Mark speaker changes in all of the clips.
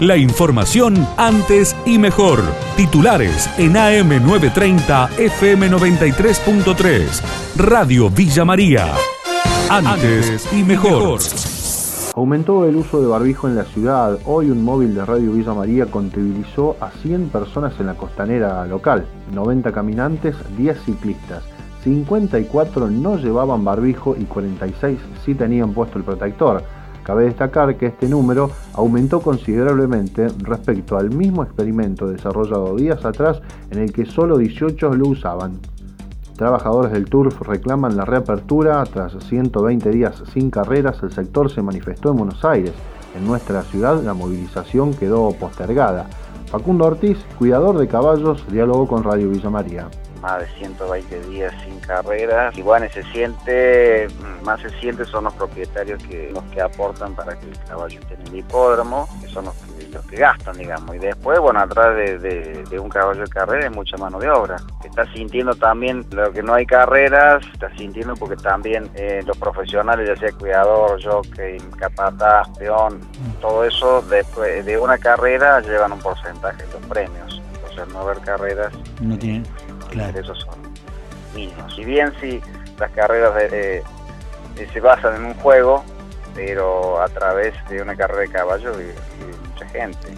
Speaker 1: La información antes y mejor. Titulares en AM930 FM93.3. Radio Villa María. Antes y mejor.
Speaker 2: Aumentó el uso de barbijo en la ciudad. Hoy un móvil de Radio Villa María contabilizó a 100 personas en la costanera local, 90 caminantes, 10 ciclistas. 54 no llevaban barbijo y 46 sí tenían puesto el protector. Cabe destacar que este número aumentó considerablemente respecto al mismo experimento desarrollado días atrás en el que solo 18 lo usaban. Trabajadores del TURF reclaman la reapertura. Tras 120 días sin carreras, el sector se manifestó en Buenos Aires. En nuestra ciudad la movilización quedó postergada. Facundo Ortiz, cuidador de caballos, dialogó con Radio Villa María
Speaker 3: más de 120 días carreras. Igual se siente, más se siente son los propietarios que los que aportan para que el caballo esté en el hipódromo, que son los que, los que gastan, digamos. Y después, bueno, atrás de, un caballo de carrera hay mucha mano de obra. Está sintiendo también lo que no hay carreras, está sintiendo porque también eh, los profesionales, ya sea cuidador, jockey, capataz, peón, todo eso, después de una carrera llevan un porcentaje de los premios. Entonces, no haber carreras...
Speaker 4: No tienen
Speaker 3: Claro. Esos son mínimos. Si bien si las carreras se basan en un juego, pero a través de una carrera de caballo vive mucha gente.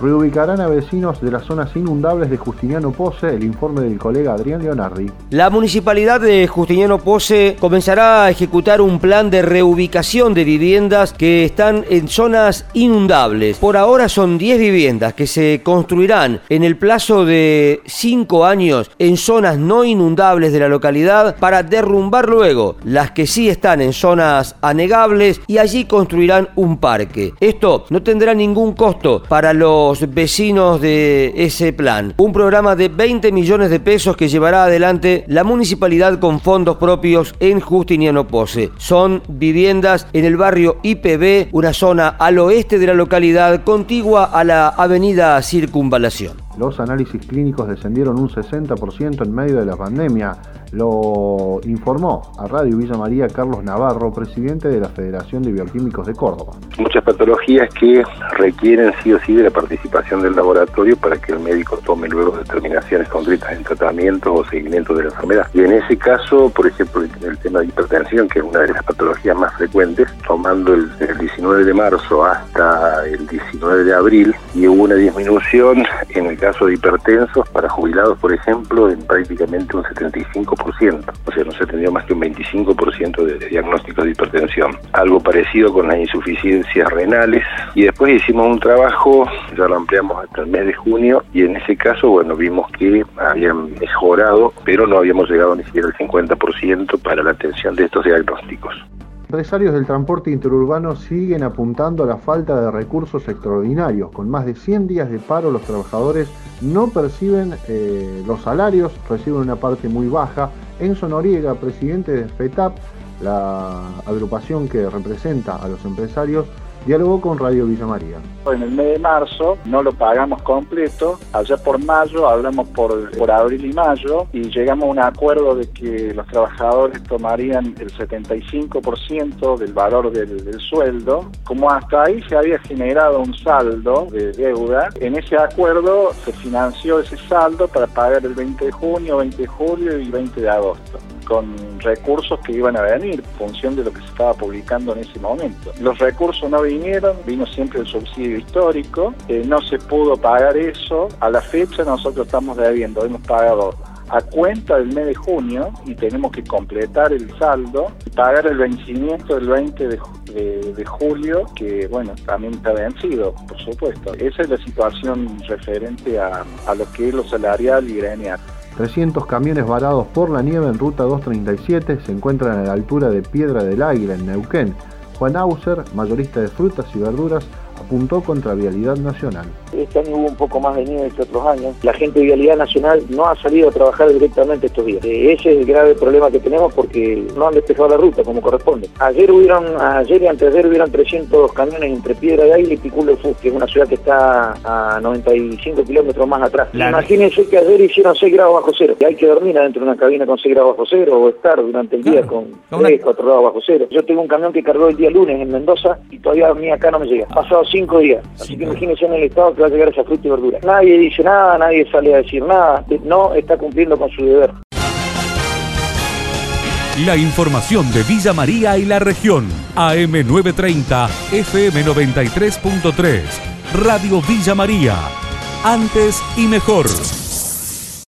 Speaker 2: Reubicarán a vecinos de las zonas inundables de Justiniano Pose, el informe del colega Adrián Leonardi.
Speaker 5: La municipalidad de Justiniano Pose comenzará a ejecutar un plan de reubicación de viviendas que están en zonas inundables. Por ahora son 10 viviendas que se construirán en el plazo de 5 años en zonas no inundables de la localidad para derrumbar luego las que sí están en zonas anegables y allí construirán un parque. Esto no tendrá ningún costo para los vecinos de ese plan. Un programa de 20 millones de pesos que llevará adelante la municipalidad con fondos propios en Justiniano Pose. Son viviendas en el barrio IPB, una zona al oeste de la localidad contigua a la avenida Circunvalación.
Speaker 2: Los análisis clínicos descendieron un 60% en medio de la pandemia. Lo informó a Radio Villa María Carlos Navarro, presidente de la Federación de Bioquímicos de Córdoba.
Speaker 6: Muchas patologías que requieren sí o sí de la participación del laboratorio para que el médico tome luego determinaciones concretas en tratamiento o seguimiento de la enfermedad. Y en ese caso, por ejemplo, el tema de hipertensión, que es una de las patologías más frecuentes, tomando el, el 19 de marzo hasta el 19 de abril, y hubo una disminución en el caso de hipertensos para jubilados, por ejemplo, en prácticamente un 75%. O sea, no se atendió más que un 25% de diagnósticos de hipertensión. Algo parecido con las insuficiencias renales. Y después hicimos un trabajo, ya lo ampliamos hasta el mes de junio, y en ese caso, bueno, vimos que habían mejorado, pero no habíamos llegado ni siquiera al 50% para la atención de estos diagnósticos.
Speaker 2: Empresarios del transporte interurbano siguen apuntando a la falta de recursos extraordinarios. Con más de 100 días de paro, los trabajadores no perciben eh, los salarios, reciben una parte muy baja. Enzo Noriega, presidente de FETAP, la agrupación que representa a los empresarios, dialogó con Radio Villa María.
Speaker 7: En el mes de marzo no lo pagamos completo, allá por mayo hablamos por, por abril y mayo y llegamos a un acuerdo de que los trabajadores tomarían el 75% del valor del, del sueldo. Como hasta ahí se había generado un saldo de deuda, en ese acuerdo se financió ese saldo para pagar el 20 de junio, 20 de julio y 20 de agosto con recursos que iban a venir, en función de lo que se estaba publicando en ese momento. Los recursos no vinieron, vino siempre el subsidio histórico, eh, no se pudo pagar eso. A la fecha nosotros estamos debiendo, hemos pagado a cuenta del mes de junio y tenemos que completar el saldo pagar el vencimiento del 20 de, de, julio, que bueno, también está vencido, por supuesto. Esa es la situación referente a, a lo que es lo salarial y gremial.
Speaker 2: 300 camiones varados por la nieve en ruta 237 se encuentran a la altura de Piedra del Águila en Neuquén. Juan Auser, mayorista de frutas y verduras, apuntó contra Vialidad Nacional.
Speaker 8: Este año hubo un poco más de nieve que otros años. La gente de Vialidad Nacional no ha salido a trabajar directamente estos días. Eh, ese es el grave problema que tenemos porque no han despejado la ruta como corresponde. Ayer hubieron, ayer y anteayer hubieron 300 camiones entre Piedra de Águila y Piculo de Fus, que es una ciudad que está a 95 kilómetros más atrás. Imagínense que ayer hicieron 6 grados bajo cero. Y hay que dormir adentro de una cabina con 6 grados bajo cero o estar durante el día con 3, 4 grados bajo cero. Yo tengo un camión que cargó el día lunes en Mendoza y todavía a mí acá no me llega. Pasado cinco días. Así que imagínense en el estado que va a llegar esa fruta y verdura. Nadie dice nada, nadie sale a decir nada, no está cumpliendo con su deber.
Speaker 1: La información de Villa María y la región. AM930, FM93.3. Radio Villa María. Antes y mejor.